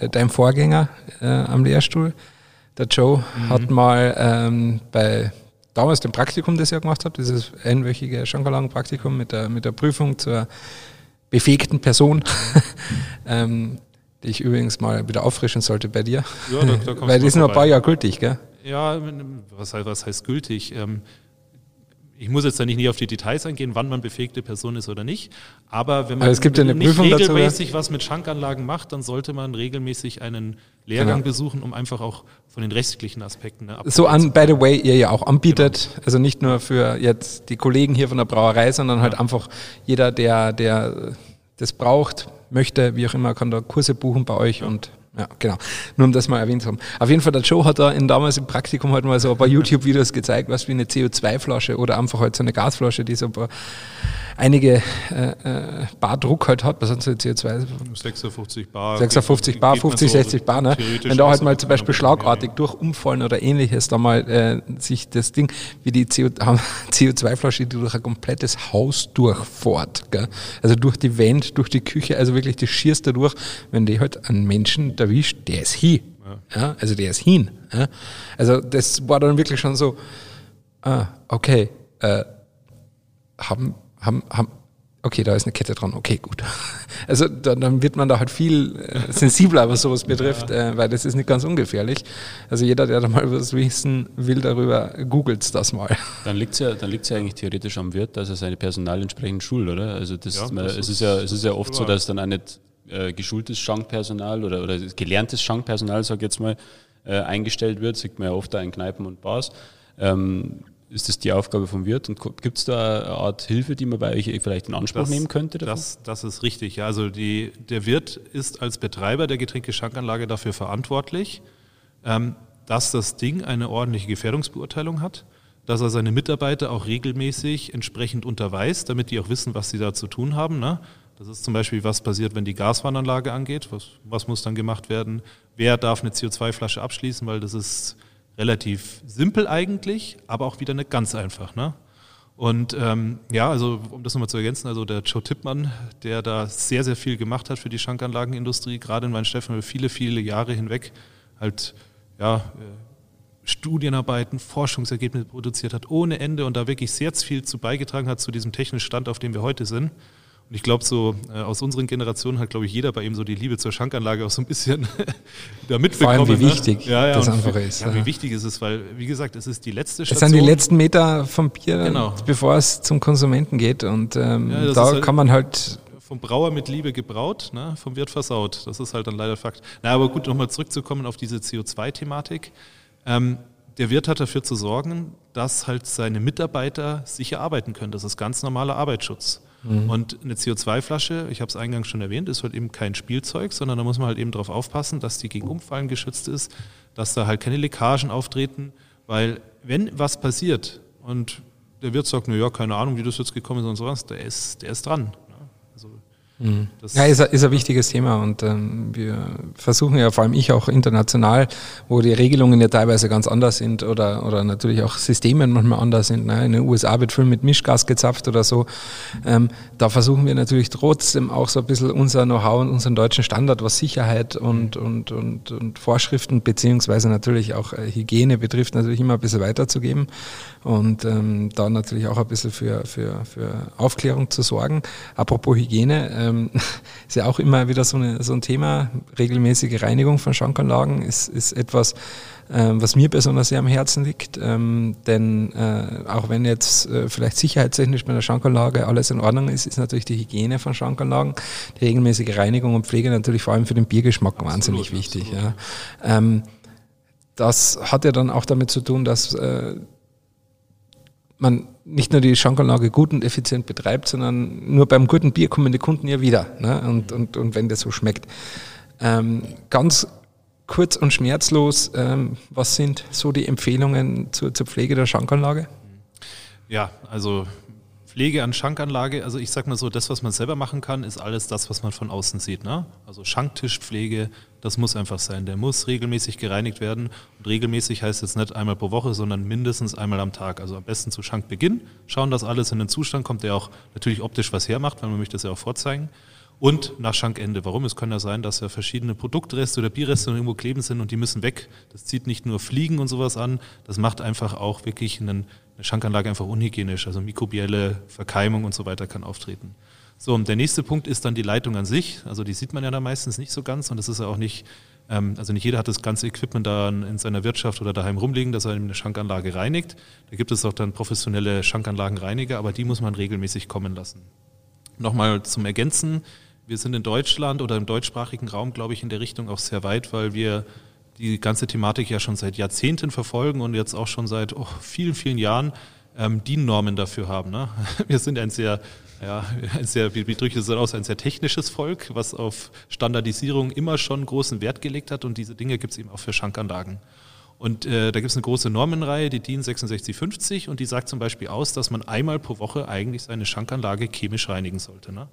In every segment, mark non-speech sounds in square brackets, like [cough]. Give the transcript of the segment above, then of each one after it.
äh, dein Vorgänger äh, am Lehrstuhl, der Joe, mhm. hat mal ähm, bei damals dem Praktikum, das ich gemacht habe, dieses einwöchige Schankerlagen-Praktikum mit der, mit der Prüfung zur befähigten Person, [laughs] ähm, die ich übrigens mal wieder auffrischen sollte bei dir. Ja, da, da [laughs] Weil die ist nur ein paar Jahre gültig, gell? Ja, was heißt, was heißt gültig? Ähm, ich muss jetzt da nicht auf die Details eingehen, wann man befähigte Person ist oder nicht. Aber wenn man gibt ja eine nicht Prüfung regelmäßig dazu, was mit Schankanlagen macht, dann sollte man regelmäßig einen Lehrgang genau. besuchen, um einfach auch von den rechtlichen Aspekten ne, So an, by the way, ihr ja auch anbietet, genau. also nicht nur für jetzt die Kollegen hier von der Brauerei, sondern halt ja. einfach jeder, der, der das braucht, möchte, wie auch immer, kann da Kurse buchen bei euch ja. und ja, genau. Nur um das mal erwähnt zu haben. Auf jeden Fall, der Joe hat da in, damals im Praktikum halt mal so ein paar YouTube-Videos gezeigt, was wie eine CO2-Flasche oder einfach halt so eine Gasflasche, die so ein paar einige äh, äh, Bar Druck halt hat, was sind so CO2? 56 Bar. 56 Bar, 50, so 60 Bar, ne? Wenn da halt mal zum Beispiel schlagartig ja. durch Umfallen oder ähnliches da mal äh, sich das Ding, wie die CO2-Flasche, [laughs] die durch ein komplettes Haus durchfährt, gell? also durch die Wand, durch die Küche, also wirklich das schierst da durch, wenn die halt einen Menschen erwischt, der ist hin. Ja. ja. also der ist hin. Ja? Also das war dann wirklich schon so, ah, okay, äh, haben haben, haben, okay, da ist eine Kette dran, okay, gut. [laughs] Also dann, dann wird man da halt viel äh, sensibler, was sowas betrifft, ja. äh, weil das ist nicht ganz ungefährlich. Also jeder, der da mal was wissen will darüber, googelt das mal. [laughs] Dann liegt es ja, dann liegt's ja eigentlich theoretisch am Wirt, dass er seine Personal entsprechend schult, oder? Also das, ja, man, das es, ist ja, es ist ja oft so, dass dann auch nicht äh, geschultes Schankpersonal oder, oder gelerntes Schankpersonal, sag ich jetzt mal, äh, eingestellt wird, sieht man ja oft da in Kneipen und Bars. Ähm, ist das die Aufgabe vom Wirt und gibt es da eine Art Hilfe, die man bei euch vielleicht in Anspruch das, nehmen könnte? Das, das ist richtig. Also die, der Wirt ist als Betreiber der Getränkeschankanlage dafür verantwortlich, ähm, dass das Ding eine ordentliche Gefährdungsbeurteilung hat, dass er seine Mitarbeiter auch regelmäßig entsprechend unterweist, damit die auch wissen, was sie da zu tun haben. Ne? Das ist zum Beispiel, was passiert, wenn die Gaswarnanlage angeht, was, was muss dann gemacht werden, wer darf eine CO2-Flasche abschließen, weil das ist relativ simpel eigentlich, aber auch wieder nicht ganz einfach. Ne? Und ähm, ja, also um das nochmal zu ergänzen, also der Joe Tippmann, der da sehr, sehr viel gemacht hat für die Schankanlagenindustrie, gerade in Weinsteffen viele, viele Jahre hinweg halt ja, äh, Studienarbeiten, Forschungsergebnisse produziert hat ohne Ende und da wirklich sehr viel zu beigetragen hat zu diesem technischen Stand, auf dem wir heute sind. Und ich glaube, so äh, aus unseren Generationen hat, glaube ich, jeder bei ihm so die Liebe zur Schankanlage auch so ein bisschen [laughs] da mitbekommen. Vor allem, wie ne? wichtig ja, ja, das einfach ist. Ja, wie wichtig ist es, weil, wie gesagt, es ist die letzte Station. Es sind die letzten Meter vom Bier, genau. bevor es zum Konsumenten geht. Und ähm, ja, da halt kann man halt vom Brauer mit Liebe gebraut, ne, vom Wirt versaut. Das ist halt dann leider Fakt. Na, aber gut, nochmal zurückzukommen auf diese CO2-Thematik. Ähm, der Wirt hat dafür zu sorgen, dass halt seine Mitarbeiter sicher arbeiten können. Das ist ganz normaler Arbeitsschutz. Mhm. Und eine CO2-Flasche, ich habe es eingangs schon erwähnt, ist halt eben kein Spielzeug, sondern da muss man halt eben darauf aufpassen, dass die gegen Umfallen geschützt ist, dass da halt keine Leckagen auftreten, weil wenn was passiert und der Wirt sagt, naja, keine Ahnung, wie das jetzt gekommen ist und sowas, der ist, der ist dran. Mhm. Ja, ist, ist ein wichtiges Thema und ähm, wir versuchen ja, vor allem ich auch international, wo die Regelungen ja teilweise ganz anders sind oder, oder natürlich auch Systeme manchmal anders sind. Ne? In den USA wird viel mit Mischgas gezapft oder so. Ähm, da versuchen wir natürlich trotzdem auch so ein bisschen unser Know-how und unseren deutschen Standard, was Sicherheit und, und, und, und Vorschriften beziehungsweise natürlich auch äh, Hygiene betrifft, natürlich immer ein bisschen weiterzugeben und ähm, da natürlich auch ein bisschen für, für, für Aufklärung zu sorgen. Apropos Hygiene, ähm, [laughs] ist ja auch immer wieder so, eine, so ein Thema. Regelmäßige Reinigung von Schankanlagen ist, ist etwas, ähm, was mir besonders sehr am Herzen liegt. Ähm, denn äh, auch wenn jetzt äh, vielleicht sicherheitstechnisch bei der Schankanlage alles in Ordnung ist, ist natürlich die Hygiene von Schankanlagen, die regelmäßige Reinigung und Pflege natürlich vor allem für den Biergeschmack absolut, wahnsinnig wichtig. Ja. Ähm, das hat ja dann auch damit zu tun, dass äh, man nicht nur die Schankanlage gut und effizient betreibt, sondern nur beim guten Bier kommen die Kunden ja wieder. Ne? Und, und, und wenn das so schmeckt. Ähm, ganz kurz und schmerzlos, ähm, was sind so die Empfehlungen zur, zur Pflege der Schankanlage? Ja, also Pflege an Schankanlage, also ich sag mal so, das, was man selber machen kann, ist alles das, was man von außen sieht. Ne? Also Schanktischpflege, das muss einfach sein. Der muss regelmäßig gereinigt werden. Und regelmäßig heißt jetzt nicht einmal pro Woche, sondern mindestens einmal am Tag. Also am besten zu Schankbeginn, schauen, dass alles in den Zustand kommt, der auch natürlich optisch was hermacht, weil man möchte das ja auch vorzeigen. und nach Schankende. Warum? Es kann ja sein, dass ja verschiedene Produktreste oder Bierreste irgendwo kleben sind und die müssen weg. Das zieht nicht nur Fliegen und sowas an, das macht einfach auch wirklich einen, eine Schankanlage einfach unhygienisch. Also mikrobielle Verkeimung und so weiter kann auftreten. So, und der nächste Punkt ist dann die Leitung an sich. Also die sieht man ja da meistens nicht so ganz und das ist ja auch nicht, ähm, also nicht jeder hat das ganze Equipment da in seiner Wirtschaft oder daheim rumliegen, dass er eine Schankanlage reinigt. Da gibt es auch dann professionelle Schankanlagenreiniger, aber die muss man regelmäßig kommen lassen. Nochmal zum Ergänzen, wir sind in Deutschland oder im deutschsprachigen Raum, glaube ich, in der Richtung auch sehr weit, weil wir die ganze Thematik ja schon seit Jahrzehnten verfolgen und jetzt auch schon seit oh, vielen, vielen Jahren ähm, DIN-Normen dafür haben. Ne? [laughs] Wir sind ein sehr, ja, ein sehr, wie, drücke ich das aus, ein sehr technisches Volk, was auf Standardisierung immer schon großen Wert gelegt hat und diese Dinge gibt es eben auch für Schankanlagen. Und äh, da gibt es eine große Normenreihe, die DIN 6650 und die sagt zum Beispiel aus, dass man einmal pro Woche eigentlich seine Schankanlage chemisch reinigen sollte. Ne?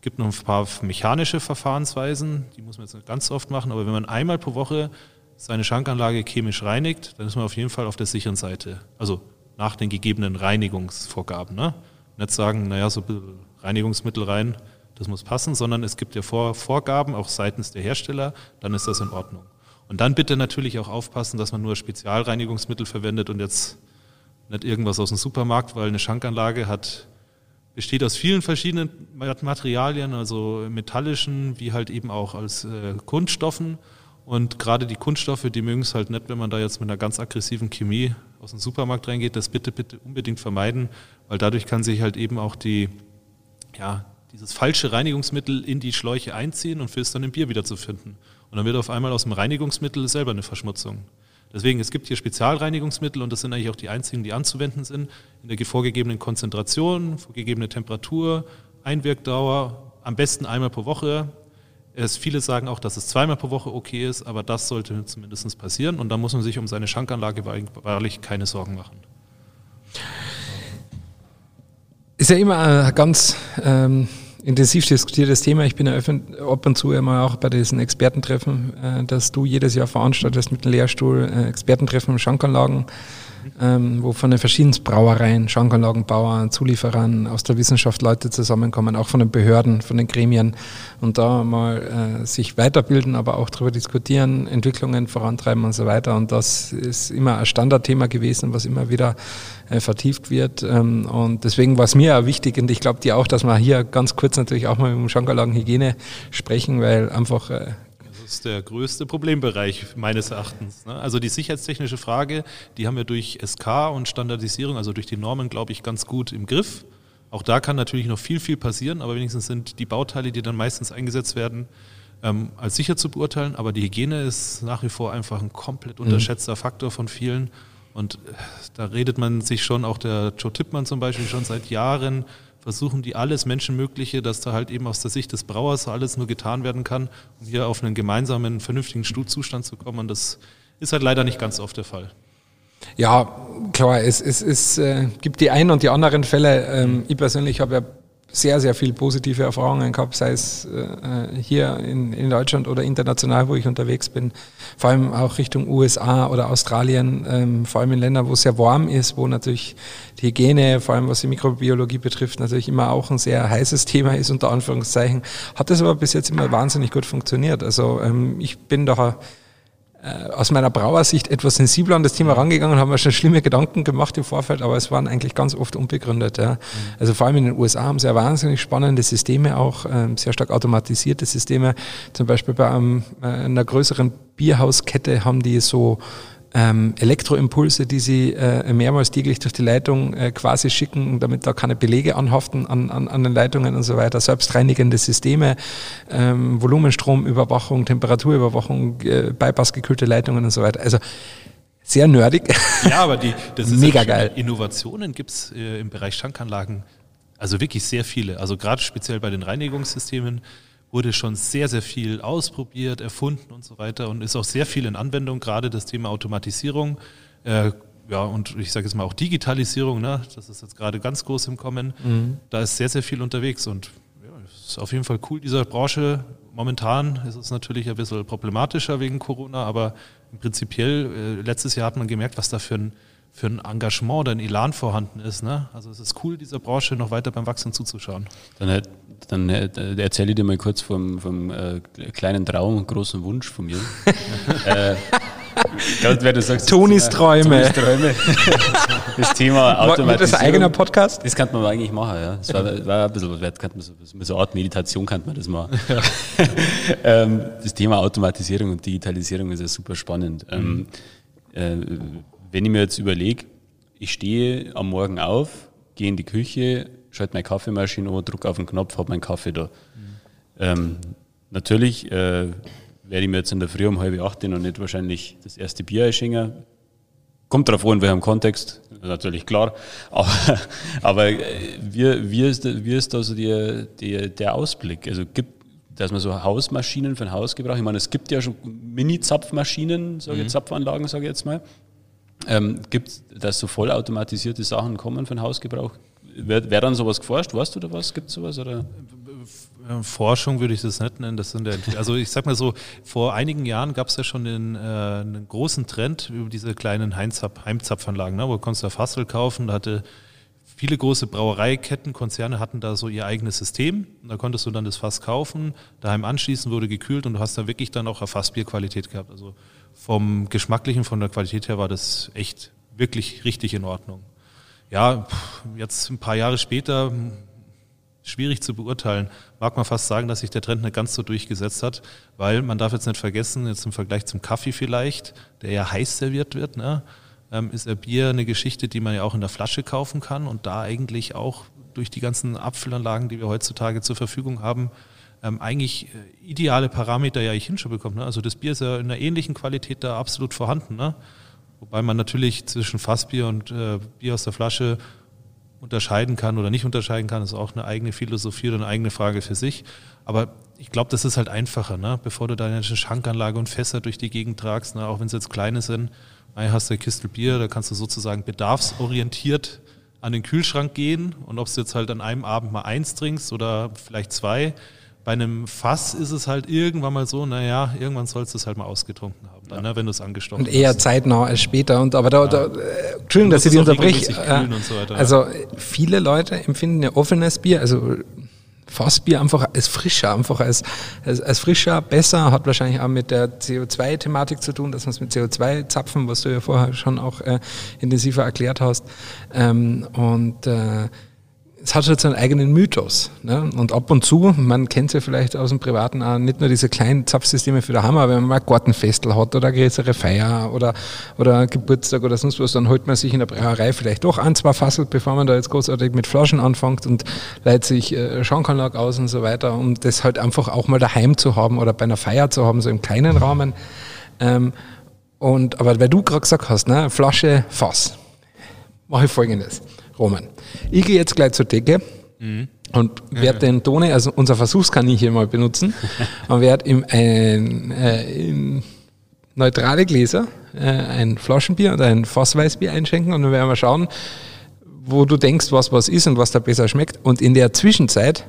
gibt noch ein paar mechanische Verfahrensweisen, die muss man jetzt nicht ganz oft machen, aber wenn man einmal pro Woche seine Schankanlage chemisch reinigt, dann ist man auf jeden Fall auf der sicheren Seite. Also nach den gegebenen Reinigungsvorgaben. Ne? Nicht sagen, naja, so Reinigungsmittel rein, das muss passen, sondern es gibt ja Vor Vorgaben, auch seitens der Hersteller, dann ist das in Ordnung. Und dann bitte natürlich auch aufpassen, dass man nur Spezialreinigungsmittel verwendet und jetzt nicht irgendwas aus dem Supermarkt, weil eine Schankanlage hat besteht aus vielen verschiedenen Materialien, also metallischen, wie halt eben auch als äh, Kunststoffen. Und gerade die Kunststoffe, die mögen es halt nicht, wenn man da jetzt mit einer ganz aggressiven Chemie aus dem Supermarkt reingeht. Das bitte, bitte unbedingt vermeiden, weil dadurch kann sich halt eben auch die, ja, dieses falsche Reinigungsmittel in die Schläuche einziehen und für es dann im Bier wieder zu finden. Und dann wird auf einmal aus dem Reinigungsmittel selber eine Verschmutzung. Deswegen, es gibt hier Spezialreinigungsmittel und das sind eigentlich auch die einzigen, die anzuwenden sind, in der vorgegebenen Konzentration, vorgegebene Temperatur, Einwirkdauer, am besten einmal pro Woche. Es, viele sagen auch, dass es zweimal pro Woche okay ist, aber das sollte zumindest passieren und da muss man sich um seine Schankanlage wahrlich keine Sorgen machen. Ist ja immer ein ganz ähm, intensiv diskutiertes Thema. Ich bin ja ab und zu immer auch bei diesen Expertentreffen, äh, dass du jedes Jahr veranstaltest mit dem Lehrstuhl, äh, Expertentreffen Schankanlagen ähm, wo von den verschiedenen Brauereien, Schankanlagenbauern, Zulieferern aus der Wissenschaft Leute zusammenkommen, auch von den Behörden, von den Gremien und da mal äh, sich weiterbilden, aber auch darüber diskutieren, Entwicklungen vorantreiben und so weiter. Und das ist immer ein Standardthema gewesen, was immer wieder äh, vertieft wird. Ähm, und deswegen war es mir auch wichtig und ich glaube dir auch, dass wir hier ganz kurz natürlich auch mal um Schankanlagenhygiene sprechen, weil einfach äh, ist der größte Problembereich meines Erachtens. Ne? Also die sicherheitstechnische Frage, die haben wir durch SK und Standardisierung, also durch die Normen, glaube ich, ganz gut im Griff. Auch da kann natürlich noch viel, viel passieren, aber wenigstens sind die Bauteile, die dann meistens eingesetzt werden, ähm, als sicher zu beurteilen. Aber die Hygiene ist nach wie vor einfach ein komplett mhm. unterschätzter mhm. Faktor von vielen. Und äh, da redet man sich schon, auch der Joe Tippmann zum Beispiel, schon seit Jahren versuchen die alles Menschenmögliche, dass da halt eben aus der Sicht des Brauers alles nur getan werden kann, um hier auf einen gemeinsamen, vernünftigen Zustand zu kommen. Und das ist halt leider nicht ganz oft der Fall. Ja, klar, es, es, es äh, gibt die einen und die anderen Fälle. Ähm, ich persönlich habe ja sehr, sehr viel positive Erfahrungen gehabt, sei es äh, hier in, in Deutschland oder international, wo ich unterwegs bin. Vor allem auch Richtung USA oder Australien, ähm, vor allem in Ländern, wo es sehr warm ist, wo natürlich die Hygiene, vor allem was die Mikrobiologie betrifft, natürlich immer auch ein sehr heißes Thema ist, unter Anführungszeichen. Hat das aber bis jetzt immer wahnsinnig gut funktioniert. Also ähm, ich bin da äh, aus meiner Brauersicht etwas sensibler an das Thema rangegangen, haben wir schon schlimme Gedanken gemacht im Vorfeld, aber es waren eigentlich ganz oft unbegründet. Ja. Mhm. Also vor allem in den USA haben sie ja wahnsinnig spannende Systeme auch, ähm, sehr stark automatisierte Systeme. Zum Beispiel bei einem, äh, einer größeren Bierhauskette haben die so ähm, Elektroimpulse, die sie äh, mehrmals täglich durch die Leitung äh, quasi schicken, damit da keine Belege anhaften an, an, an den Leitungen und so weiter. Selbstreinigende Systeme, ähm, Volumenstromüberwachung, Temperaturüberwachung, äh, bypassgekühlte Leitungen und so weiter. Also sehr nerdig. Ja, aber die, das ist mega geil. Innovationen gibt es äh, im Bereich Schankanlagen, also wirklich sehr viele. Also gerade speziell bei den Reinigungssystemen wurde schon sehr, sehr viel ausprobiert, erfunden und so weiter und ist auch sehr viel in Anwendung, gerade das Thema Automatisierung. Äh, ja, und ich sage jetzt mal auch Digitalisierung, ne? das ist jetzt gerade ganz groß im Kommen. Mhm. Da ist sehr, sehr viel unterwegs und ja, ist auf jeden Fall cool, dieser Branche. Momentan ist es natürlich ein bisschen problematischer wegen Corona, aber prinzipiell, äh, letztes Jahr hat man gemerkt, was da für ein für ein Engagement oder ein Elan vorhanden ist. Ne? Also es ist cool, dieser Branche noch weiter beim Wachsen zuzuschauen. Dann, dann erzähle ich dir mal kurz vom, vom äh, kleinen Traum und großen Wunsch von mir. [laughs] äh, wenn du sagst, Tonis Träume. Tonis Träume. [laughs] Das Thema Automatisierung. Wird das ein eigener Podcast? Das könnte man eigentlich machen, ja. Das war, war ein bisschen was wert. Könnte man so, so eine Art Meditation könnte man das machen. Ja. [laughs] ähm, das Thema Automatisierung und Digitalisierung ist ja super spannend. Ähm, äh, wenn ich mir jetzt überlege, ich stehe am Morgen auf, gehe in die Küche, schalte meine Kaffeemaschine an, drücke auf den Knopf, habe meinen Kaffee da. Mhm. Ähm, natürlich äh, werde ich mir jetzt in der Früh um halb acht noch nicht wahrscheinlich das erste Bier einschenken. Kommt darauf an, welchem Kontext, natürlich klar. Aber, [laughs] aber äh, wie, wie, ist, wie ist da so die, die, der Ausblick? Also gibt dass man so Hausmaschinen für ein Hausgebrauch, ich meine, es gibt ja schon Mini-Zapfmaschinen, sage mhm. Zapfanlagen, sage ich jetzt mal. Ähm, gibt es, dass so vollautomatisierte Sachen kommen für den Hausgebrauch? Wäre wär dann sowas geforscht? Weißt du da was? Gibt es sowas? Oder? Äh, Forschung würde ich das nicht nennen. Das sind ja, also ich sag mal so, vor einigen Jahren gab es ja schon den, äh, einen großen Trend über diese kleinen Heimzapfanlagen, ne, wo du konntest da Fassel kaufen, da hatte viele große Brauereiketten, Konzerne hatten da so ihr eigenes System. Da konntest du dann das Fass kaufen, daheim anschließen, wurde gekühlt und du hast da wirklich dann auch eine Fassbierqualität gehabt. Also vom Geschmacklichen, von der Qualität her war das echt wirklich richtig in Ordnung. Ja, jetzt ein paar Jahre später schwierig zu beurteilen. Mag man fast sagen, dass sich der Trend nicht ganz so durchgesetzt hat, weil man darf jetzt nicht vergessen, jetzt im Vergleich zum Kaffee vielleicht, der ja heiß serviert wird, ne, ähm, ist ein Bier eine Geschichte, die man ja auch in der Flasche kaufen kann und da eigentlich auch durch die ganzen Abfüllanlagen, die wir heutzutage zur Verfügung haben, ähm, eigentlich äh, ideale Parameter ja ich hin schon bekommt. Ne? Also das Bier ist ja in einer ähnlichen Qualität da absolut vorhanden. Ne? Wobei man natürlich zwischen Fassbier und äh, Bier aus der Flasche unterscheiden kann oder nicht unterscheiden kann, ist auch eine eigene Philosophie oder eine eigene Frage für sich. Aber ich glaube, das ist halt einfacher, ne? bevor du deine Schankanlage und Fässer durch die Gegend tragst, ne? auch wenn es jetzt kleine sind. Hast du eine Kistel Bier, da kannst du sozusagen bedarfsorientiert an den Kühlschrank gehen und ob du jetzt halt an einem Abend mal eins trinkst oder vielleicht zwei, bei einem Fass ist es halt irgendwann mal so, naja, irgendwann sollst du es halt mal ausgetrunken haben, dann, ne, wenn du es angestochen hast. Und eher hast. zeitnah als später. Und, aber da, ja. da äh, Entschuldigung, dass ich die unterbreche. Äh, so also viele Leute empfinden ja offenes Bier, also Fassbier einfach als frischer, einfach als, als, als frischer, besser, hat wahrscheinlich auch mit der CO2-Thematik zu tun, dass man es mit CO2 zapfen, was du ja vorher schon auch äh, intensiver erklärt hast. Ähm, und äh, es hat halt so einen eigenen Mythos. Ne? Und ab und zu, man kennt ja vielleicht aus dem Privaten auch, nicht nur diese kleinen Zapfsysteme für daheim, aber wenn man mal ein Gartenfestel hat oder eine größere Feier oder, oder Geburtstag oder sonst was, dann holt man sich in der Brauerei vielleicht doch ein, zwei Fassel, bevor man da jetzt großartig mit Flaschen anfängt und leitet sich äh, Schankanlag aus und so weiter, um das halt einfach auch mal daheim zu haben oder bei einer Feier zu haben, so im kleinen Rahmen. Ähm, und, aber weil du gerade gesagt hast, ne, Flasche, Fass, mache ich folgendes. Roman. Ich gehe jetzt gleich zur Decke mhm. und werde den Tone, also unser Versuchskaninchen mal benutzen [laughs] und werde ihm ein, äh, in neutrale Gläser äh, ein Flaschenbier und ein Fassweißbier einschenken und dann werden wir schauen, wo du denkst, was was ist und was da besser schmeckt. Und in der Zwischenzeit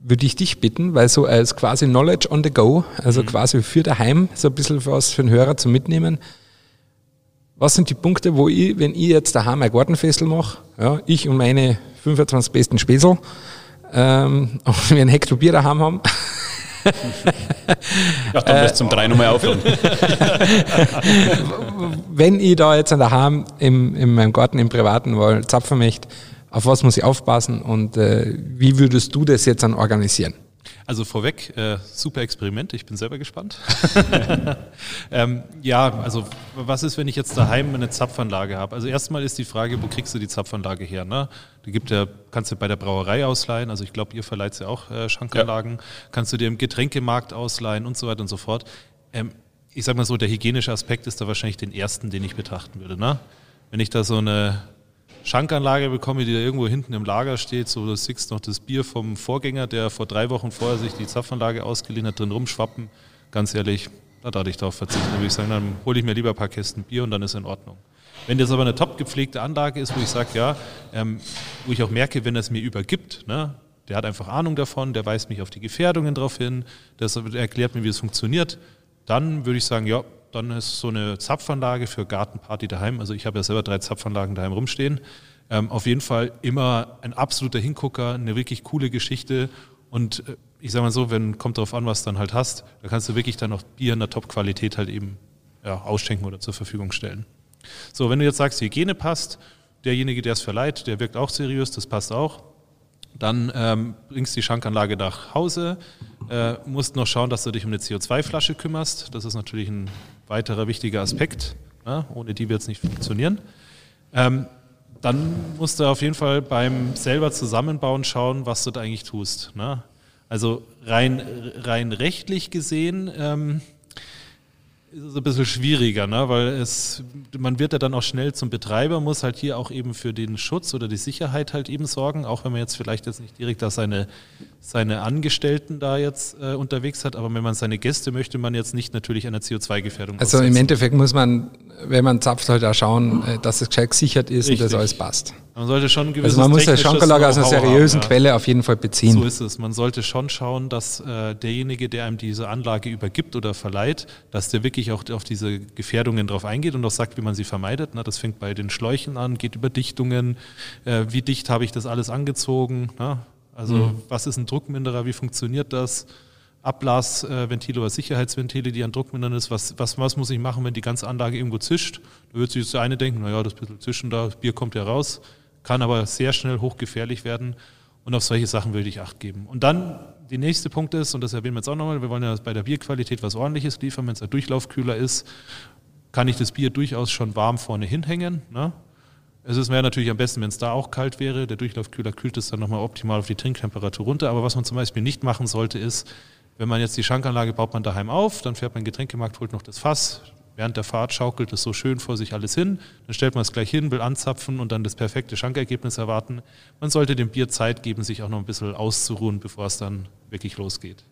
würde ich dich bitten, weil so als quasi Knowledge on the go, also mhm. quasi für daheim, so ein bisschen was für den Hörer zu mitnehmen, was sind die Punkte, wo ich, wenn ich jetzt daheim ein Gartenfestel mache, ja, ich und meine 25 besten Späßel, ähm, [laughs] und wir ein Hektar Bier daheim haben, ja, dann wirst du zum drei nochmal aufhören. [laughs] Wenn ich da jetzt daheim im, in meinem Garten im Privaten mal zapfen möchte, auf was muss ich aufpassen und äh, wie würdest du das jetzt dann organisieren? Also vorweg, äh, super Experiment, ich bin selber gespannt. [laughs] ähm, ja, also was ist, wenn ich jetzt daheim eine Zapfanlage habe? Also erstmal ist die Frage, wo kriegst du die Zapfanlage her? Ne? Die gibt ja, kannst du bei der Brauerei ausleihen, also ich glaube, ihr verleiht ja auch äh, Schankanlagen, ja. kannst du dir im Getränkemarkt ausleihen und so weiter und so fort. Ähm, ich sag mal so, der hygienische Aspekt ist da wahrscheinlich den ersten, den ich betrachten würde. Ne? Wenn ich da so eine Schankanlage bekomme, die da irgendwo hinten im Lager steht. So, du siehst noch das Bier vom Vorgänger, der vor drei Wochen vorher sich die Zapfanlage ausgeliehen hat, drin rumschwappen. Ganz ehrlich, da darf ich darauf verzichten. Dann würde ich sagen, dann hole ich mir lieber ein paar Kästen Bier und dann ist in Ordnung. Wenn das aber eine top gepflegte Anlage ist, wo ich sage, ja, ähm, wo ich auch merke, wenn es mir übergibt, ne, der hat einfach Ahnung davon, der weist mich auf die Gefährdungen drauf hin, der erklärt mir, wie es funktioniert, dann würde ich sagen, ja, dann ist so eine Zapfanlage für Gartenparty daheim. Also ich habe ja selber drei Zapfanlagen daheim rumstehen. Ähm, auf jeden Fall immer ein absoluter Hingucker, eine wirklich coole Geschichte. Und äh, ich sage mal so, wenn kommt darauf an, was du dann halt hast, da kannst du wirklich dann auch Bier in der Top-Qualität halt eben ja, ausschenken oder zur Verfügung stellen. So, wenn du jetzt sagst, Hygiene passt, derjenige, der es verleiht, der wirkt auch seriös, das passt auch. Dann ähm, bringst die Schankanlage nach Hause, äh, musst noch schauen, dass du dich um eine CO2-Flasche kümmerst. Das ist natürlich ein weiterer wichtiger Aspekt. Ne? Ohne die wird es nicht funktionieren. Ähm, dann musst du auf jeden Fall beim selber Zusammenbauen schauen, was du da eigentlich tust. Ne? Also rein, rein rechtlich gesehen ähm, ist es ein bisschen schwieriger, ne? weil es, man wird ja dann auch schnell zum Betreiber, muss halt hier auch eben für den Schutz oder die Sicherheit halt eben sorgen, auch wenn man jetzt vielleicht jetzt nicht direkt da seine, seine Angestellten da jetzt äh, unterwegs hat, aber wenn man seine Gäste möchte man jetzt nicht natürlich einer CO2-Gefährdung Also aussetzen. im Endeffekt muss man, wenn man zapft, halt auch schauen, äh, dass es gescheit gesichert ist Richtig. und dass alles passt. Man sollte schon ein gewisses Also man muss der Schankerlage aus einer seriösen haben, ja. Quelle auf jeden Fall beziehen. So ist es. Man sollte schon schauen, dass äh, derjenige, der einem diese Anlage übergibt oder verleiht, dass der wirklich auch auf diese Gefährdungen drauf eingeht und auch sagt, wie man sie vermeidet. Na, das fängt bei den Schläuchen an, geht über Dichtungen, äh, wie dicht habe ich das alles angezogen, na? also mhm. was ist ein Druckminderer, wie funktioniert das? Ablasventile oder Sicherheitsventile, die an Druck mindern ist. Was, was, was muss ich machen, wenn die ganze Anlage irgendwo zischt? Da wird sich der eine denken, naja, das bisschen Zischen da, das Bier kommt ja raus kann aber sehr schnell hochgefährlich werden. Und auf solche Sachen würde ich Acht geben. Und dann der nächste Punkt ist, und das erwähnen wir jetzt auch nochmal, wir wollen ja bei der Bierqualität was ordentliches liefern, wenn es ein Durchlaufkühler ist, kann ich das Bier durchaus schon warm vorne hinhängen. Ne? Es wäre natürlich am besten, wenn es da auch kalt wäre. Der Durchlaufkühler kühlt es dann nochmal optimal auf die Trinktemperatur runter. Aber was man zum Beispiel nicht machen sollte, ist, wenn man jetzt die Schankanlage baut man daheim auf, dann fährt man in den Getränkemarkt, holt noch das Fass, Während der Fahrt schaukelt es so schön vor sich alles hin. Dann stellt man es gleich hin, will anzapfen und dann das perfekte Schankergebnis erwarten. Man sollte dem Bier Zeit geben, sich auch noch ein bisschen auszuruhen, bevor es dann wirklich losgeht.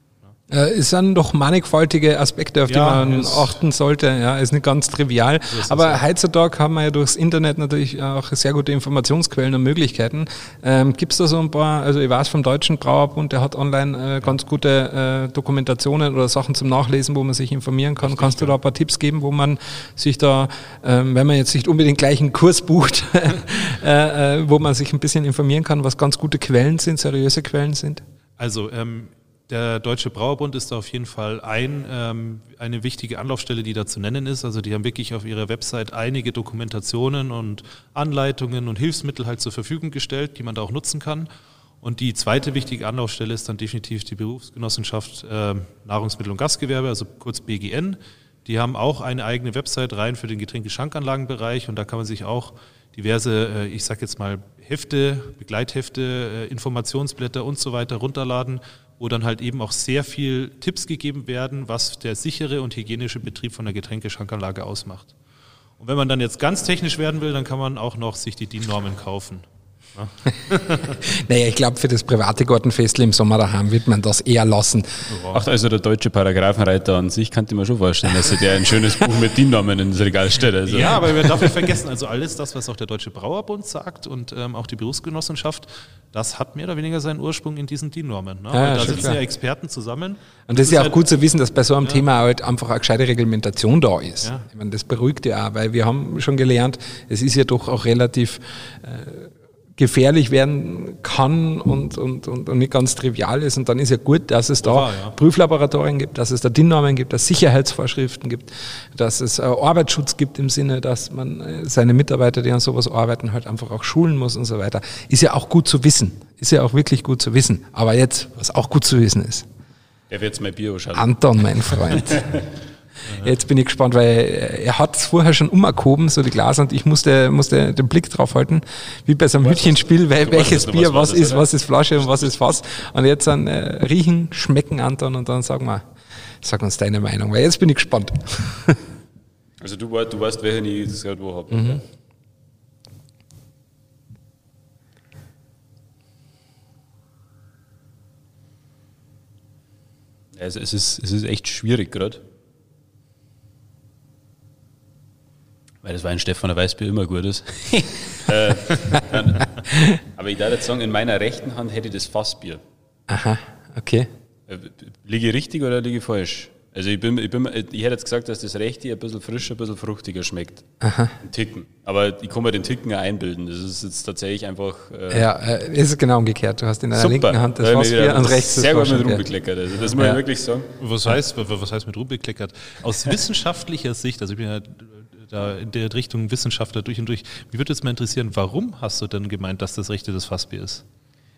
Äh, es sind doch mannigfaltige Aspekte, auf ja, die man achten sollte. Ja, ist nicht ganz trivial. Aber so. heutzutage haben wir ja durchs Internet natürlich auch sehr gute Informationsquellen und Möglichkeiten. Ähm, Gibt es da so ein paar, also ich weiß vom Deutschen Brauerbund, der hat online äh, ganz gute äh, Dokumentationen oder Sachen zum Nachlesen, wo man sich informieren kann. Richtig, Kannst du da ein paar Tipps geben, wo man sich da, ähm, wenn man jetzt nicht unbedingt gleich einen Kurs bucht, [laughs] äh, äh, wo man sich ein bisschen informieren kann, was ganz gute Quellen sind, seriöse Quellen sind? Also ähm, der Deutsche Brauerbund ist da auf jeden Fall ein, ähm, eine wichtige Anlaufstelle, die da zu nennen ist. Also die haben wirklich auf ihrer Website einige Dokumentationen und Anleitungen und Hilfsmittel halt zur Verfügung gestellt, die man da auch nutzen kann. Und die zweite wichtige Anlaufstelle ist dann definitiv die Berufsgenossenschaft äh, Nahrungsmittel- und Gastgewerbe, also kurz BGN. Die haben auch eine eigene Website rein für den Getränkeschankanlagenbereich und da kann man sich auch diverse, äh, ich sag jetzt mal, Hefte, Begleithefte, äh, Informationsblätter und so weiter runterladen, wo dann halt eben auch sehr viel Tipps gegeben werden, was der sichere und hygienische Betrieb von der Getränkeschankanlage ausmacht. Und wenn man dann jetzt ganz technisch werden will, dann kann man auch noch sich die DIN-Normen kaufen. [laughs] naja, ich glaube, für das private Gartenfestel im Sommer daheim wird man das eher lassen. Ach, also der deutsche Paragraphenreiter an sich kann ich mir schon vorstellen, dass er dir ein schönes Buch mit DIN-Normen ins Regal stellt. Also. Ja, aber wir dürfen vergessen, also alles das, was auch der Deutsche Brauerbund sagt und ähm, auch die Berufsgenossenschaft, das hat mehr oder weniger seinen Ursprung in diesen DIN-Normen. Ne? Ja, da sitzen klar. ja Experten zusammen. Und das ist ja auch halt, gut zu wissen, dass bei so einem ja. Thema halt einfach eine gescheite Reglementation da ist. Ja. Ich meine, das beruhigt ja auch, weil wir haben schon gelernt, es ist ja doch auch relativ äh, gefährlich werden kann und, und, und, und nicht ganz trivial ist. Und dann ist ja gut, dass es da war, ja. Prüflaboratorien gibt, dass es da DIN-Normen gibt, dass es Sicherheitsvorschriften gibt, dass es äh, Arbeitsschutz gibt im Sinne, dass man äh, seine Mitarbeiter, die an sowas arbeiten, halt einfach auch schulen muss und so weiter. Ist ja auch gut zu wissen. Ist ja auch wirklich gut zu wissen. Aber jetzt, was auch gut zu wissen ist. Der wird mein Bio schauen. Anton, mein Freund. [laughs] Jetzt bin ich gespannt, weil er hat es vorher schon umgehoben, so die Glas, und ich musste, musste den Blick drauf halten, wie bei so einem Hütchenspiel, weil, welches weißt, Bier, was, was ist, was ist Flasche und was ist Fass. Und jetzt dann äh, riechen, schmecken, Anton, und dann sag mal, sag uns deine Meinung, weil jetzt bin ich gespannt. [laughs] Also du, du weißt, welchen ich das gerade wo habe. Mhm. Also es ist, es ist echt schwierig gerade. Weil das Wein Stefan Weißbier immer gut ist. [laughs] äh, aber ich darf jetzt sagen, in meiner rechten Hand hätte ich das Fassbier. Aha, okay. Äh, liege ich richtig oder liege ich falsch? Also ich, bin, ich, bin, ich hätte jetzt gesagt, dass das rechte ein bisschen frischer, ein bisschen fruchtiger schmeckt. Aha. Ein Ticken. Aber ich kann mir den Ticken ja einbilden. Das ist jetzt tatsächlich einfach... Äh ja, äh, ist genau umgekehrt. Du hast in deiner super. linken Hand das Fassbier und rechts das Sehr gut mit rumbekleckert. Also das muss ja. ich wirklich sagen. Was heißt, was heißt mit rumbekleckert? Aus [laughs] wissenschaftlicher Sicht, also ich bin ja da in der Richtung Wissenschaftler durch und durch. Mich würde jetzt mal interessieren, warum hast du denn gemeint, dass das rechte das Fassbier ist?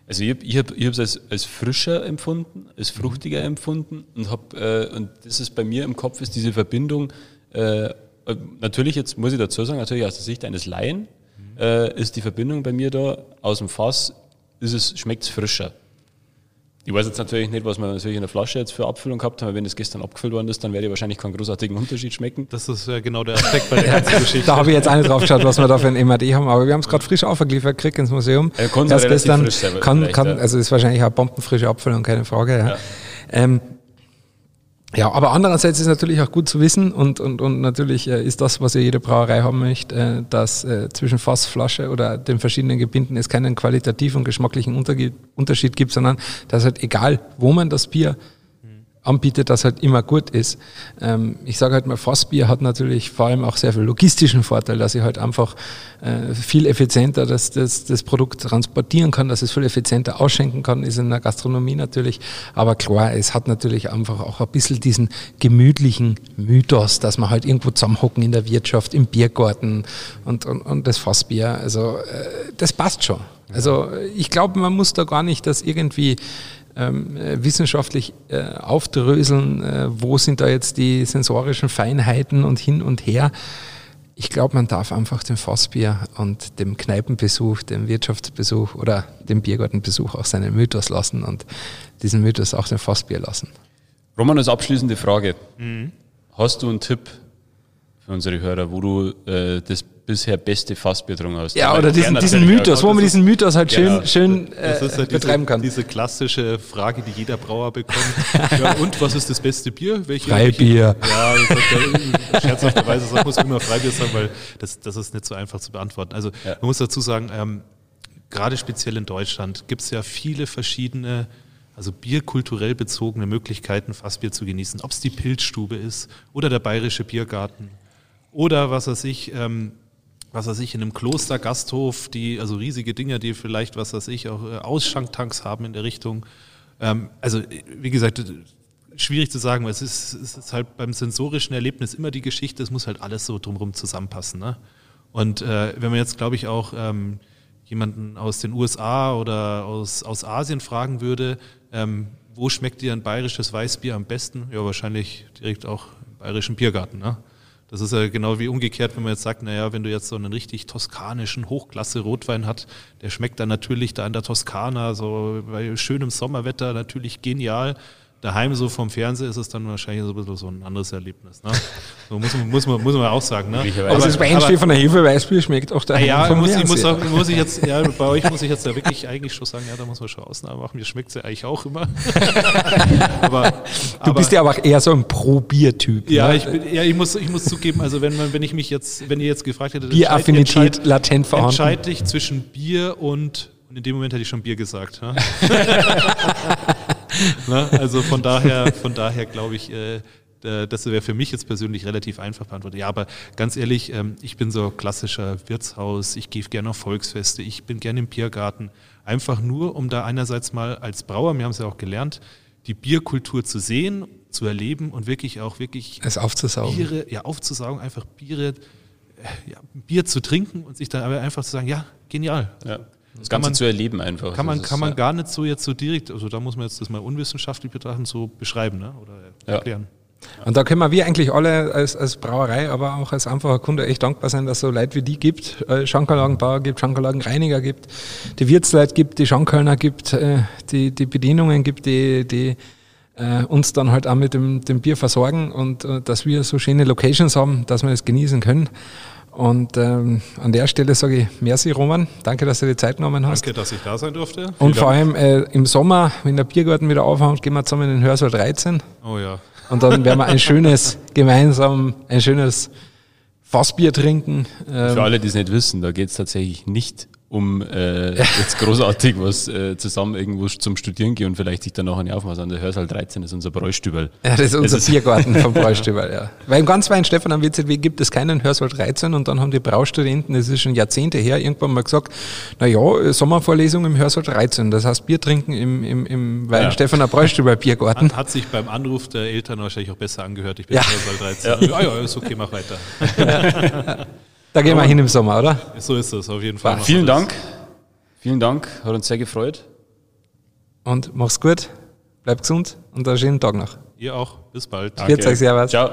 Also ich habe ich hab, ich es als, als frischer empfunden, als mhm. fruchtiger empfunden und habe äh, und das ist bei mir im Kopf ist diese Verbindung äh, natürlich jetzt muss ich dazu sagen natürlich aus der Sicht eines Laien mhm. äh, ist die Verbindung bei mir da aus dem Fass ist es schmeckt es frischer ich weiß jetzt natürlich nicht, was wir natürlich in der Flasche jetzt für Abfüllung gehabt haben, aber wenn es gestern abgefüllt worden ist, dann werde ich wahrscheinlich keinen großartigen Unterschied schmecken. Das ist ja genau der Aspekt bei der [laughs] ganzen Geschichte. da habe ich jetzt auch nicht drauf geschaut, was wir da für ein MAD haben, aber wir haben es gerade frisch aufgeliefert gekriegt ins Museum. Ja, das gestern kann, kann, also ist wahrscheinlich auch bombenfrische Abfüllung, keine Frage. Ja. ja. Ähm, ja, aber andererseits ist natürlich auch gut zu wissen und, und, und natürlich äh, ist das, was ja jede Brauerei haben möchte, äh, dass äh, zwischen Fass, Flasche oder den verschiedenen Gebinden es keinen qualitativen und geschmacklichen Unterschied gibt, sondern dass halt egal, wo man das Bier anbietet, das halt immer gut ist. Ähm, ich sage halt mal, Fassbier hat natürlich vor allem auch sehr viel logistischen Vorteil, dass ich halt einfach äh, viel effizienter das, das, das Produkt transportieren kann, dass es viel effizienter ausschenken kann, ist in der Gastronomie natürlich. Aber klar, es hat natürlich einfach auch ein bisschen diesen gemütlichen Mythos, dass man halt irgendwo zusammenhocken in der Wirtschaft, im Biergarten und, und, und das Fassbier. Also äh, das passt schon. Also ich glaube, man muss da gar nicht das irgendwie ähm, äh, wissenschaftlich äh, aufdröseln, äh, wo sind da jetzt die sensorischen Feinheiten und hin und her. Ich glaube, man darf einfach dem Fassbier und dem Kneipenbesuch, dem Wirtschaftsbesuch oder dem Biergartenbesuch auch seinen Mythos lassen und diesen Mythos auch dem Fassbier lassen. Roman, als abschließende Frage. Mhm. Hast du einen Tipp für unsere Hörer, wo du äh, das bisher beste Fassbier getrunken hast. Ja, oder diesen, diesen Mythos, wo man diesen Mythos halt schön, genau. schön äh, das halt betreiben diese, kann. Diese klassische Frage, die jeder Brauer bekommt. [laughs] ja, und was ist das beste Bier? Welche, Freibier. Welche, ja, das scherzhafterweise sagt, muss man immer Freibier sagen, weil das, das ist nicht so einfach zu beantworten. Also ja. man muss dazu sagen, ähm, gerade speziell in Deutschland gibt es ja viele verschiedene also bierkulturell bezogene Möglichkeiten, Fassbier zu genießen. Ob es die Pilzstube ist oder der bayerische Biergarten oder was weiß ich, ähm, was weiß ich, in einem Klostergasthof, die, also riesige Dinger, die vielleicht, was weiß ich, auch äh, Ausschanktanks haben in der Richtung. Ähm, also, wie gesagt, schwierig zu sagen, weil es ist, es ist halt beim sensorischen Erlebnis immer die Geschichte, es muss halt alles so drumherum zusammenpassen. Ne? Und äh, wenn man jetzt, glaube ich, auch ähm, jemanden aus den USA oder aus, aus Asien fragen würde, ähm, wo schmeckt dir ein bayerisches Weißbier am besten? Ja, wahrscheinlich direkt auch im bayerischen Biergarten. Ne? Das ist ja genau wie umgekehrt, wenn man jetzt sagt, naja, wenn du jetzt so einen richtig toskanischen Hochklasse-Rotwein hast, der schmeckt dann natürlich da in der Toskana, so bei schönem Sommerwetter natürlich genial daheim so vom Fernseher ist es dann wahrscheinlich so ein bisschen so ein anderes Erlebnis. Ne? So muss, man, muss, man, muss man auch sagen. Ne? Aber, das Weinspiel von der Hefe Weißbier schmeckt auch daheim ja, vom muss, ich, muss, auch, muss ich jetzt, ja, bei euch muss ich jetzt ja wirklich eigentlich schon sagen, ja, da muss man schon Ausnahmen machen. Mir schmeckt es ja eigentlich auch immer. [laughs] aber, du aber, bist ja aber eher so ein Pro-Bier-Typ. Ja, ne? ich, bin, ja ich, muss, ich muss zugeben, also wenn, man, wenn ich mich jetzt, wenn ihr jetzt gefragt hättet, Bieraffinität entscheid, latent vorhanden. Entscheide ich zwischen Bier und, und in dem Moment hätte ich schon Bier gesagt. Ja? [laughs] [laughs] ne? Also von daher, von daher glaube ich, äh, das wäre für mich jetzt persönlich relativ einfach beantwortet. Ja, aber ganz ehrlich, ähm, ich bin so klassischer Wirtshaus, ich gehe gerne auf Volksfeste, ich bin gerne im Biergarten. Einfach nur, um da einerseits mal als Brauer, wir haben es ja auch gelernt, die Bierkultur zu sehen, zu erleben und wirklich auch wirklich es aufzusaugen. Biere, ja, aufzusaugen, einfach Biere, äh, ja, Bier zu trinken und sich dann aber einfach zu sagen, ja, genial. Ja. Das Ganze man, zu erleben einfach. Kann man, kann man gar nicht so jetzt so direkt, also da muss man jetzt das mal unwissenschaftlich betrachten, so beschreiben ne? oder erklären. Ja. Und da können wir eigentlich alle als, als Brauerei, aber auch als einfacher Kunde echt dankbar sein, dass es so Leute wie die gibt, äh, Schankerlagenbauer gibt, Schankerlagenreiniger gibt, die Wirtsleute gibt, die Schankkölner gibt, äh, die, die Bedienungen gibt, die, die äh, uns dann halt auch mit dem, dem Bier versorgen und äh, dass wir so schöne Locations haben, dass wir es genießen können. Und ähm, an der Stelle sage ich merci, Roman. Danke, dass du dir die Zeit genommen hast. Danke, dass ich da sein durfte. Vielen und vor allem äh, im Sommer, wenn der Biergarten wieder aufhört, gehen wir zusammen in den Hörsaal 13. Oh ja. Und dann werden wir ein [laughs] schönes, gemeinsam, ein schönes Fassbier trinken. Ähm, Für alle, die es nicht wissen, da geht es tatsächlich nicht um äh, [laughs] jetzt großartig was äh, zusammen irgendwo zum Studieren gehen und vielleicht sich dann noch eine aufmachen. Der Hörsaal 13 ist unser Bräustübel. Ja, das ist unser das Biergarten vom [laughs] Bräustübel, ja. Weil im ganz Wein Stefan am WZW gibt es keinen Hörsaal 13 und dann haben die Braustudenten, das ist schon Jahrzehnte her, irgendwann mal gesagt, na ja, Sommervorlesung im Hörsaal 13, das heißt Bier trinken im, im, im Wein ja. Stefaner Bräustüber Biergarten. Hat, hat, sich beim Anruf der Eltern wahrscheinlich auch besser angehört, ich bin ja. Hörsaal 13. Ja. Ah ja, ist okay, mach weiter. [laughs] Ja. Da gehen wir hin im Sommer, oder? So ist es, auf jeden Fall. Vielen Dank. Vielen Dank, hat uns sehr gefreut. Und mach's gut, bleib gesund und einen schönen Tag noch. Ihr auch, bis bald. Danke. Servus. Ciao.